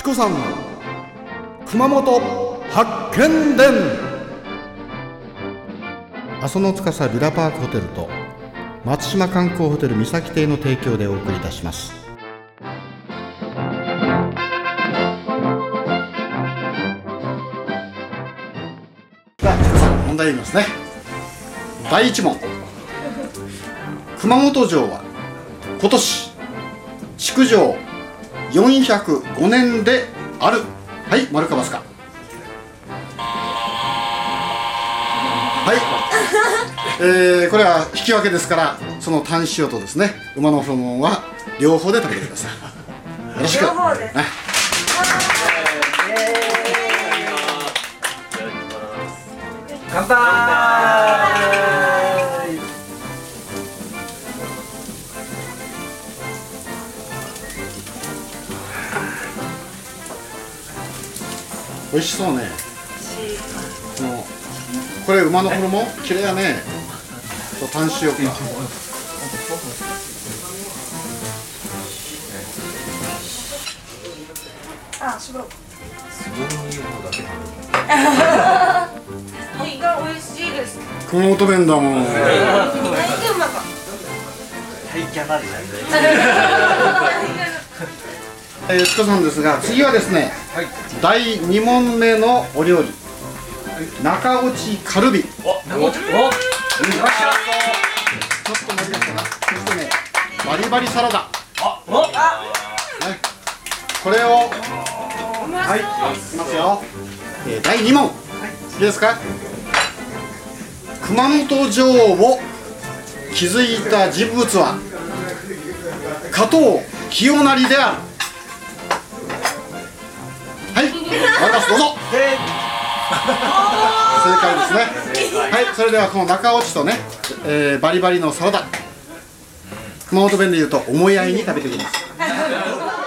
チコさん熊本発見伝。阿蘇の司ビラパークホテルと松島観光ホテル三崎邸の提供でお送りいたします。さあ問題言いますね。第一問。熊本城は今年築城405年である。はい丸かますかはい、えー、これは引き分けですからその単塩とですね。馬のホルモンは両方で食べてください。よろしく。両方で。ね。乾杯美味しそうね。このこれ馬のホルモン？綺麗やね。と単塩か。あ、美味しいです。熊本弁だもん。はいキャナルえー、チコさんですが次はですねはい。第2問目のお料理。中落ちカルビ。ちょおお。っと盛りだしたなそしてねバリバリサラダ。あお。ねこれをはいいきますよ、えー、第2問、い、いですか？熊本城を築いた人物は加藤清成である私どうぞ正解ですね。はいそれではこの中落ちとね、えーバリバリのサラダ。熊本弁で言うと思い合いに食べてください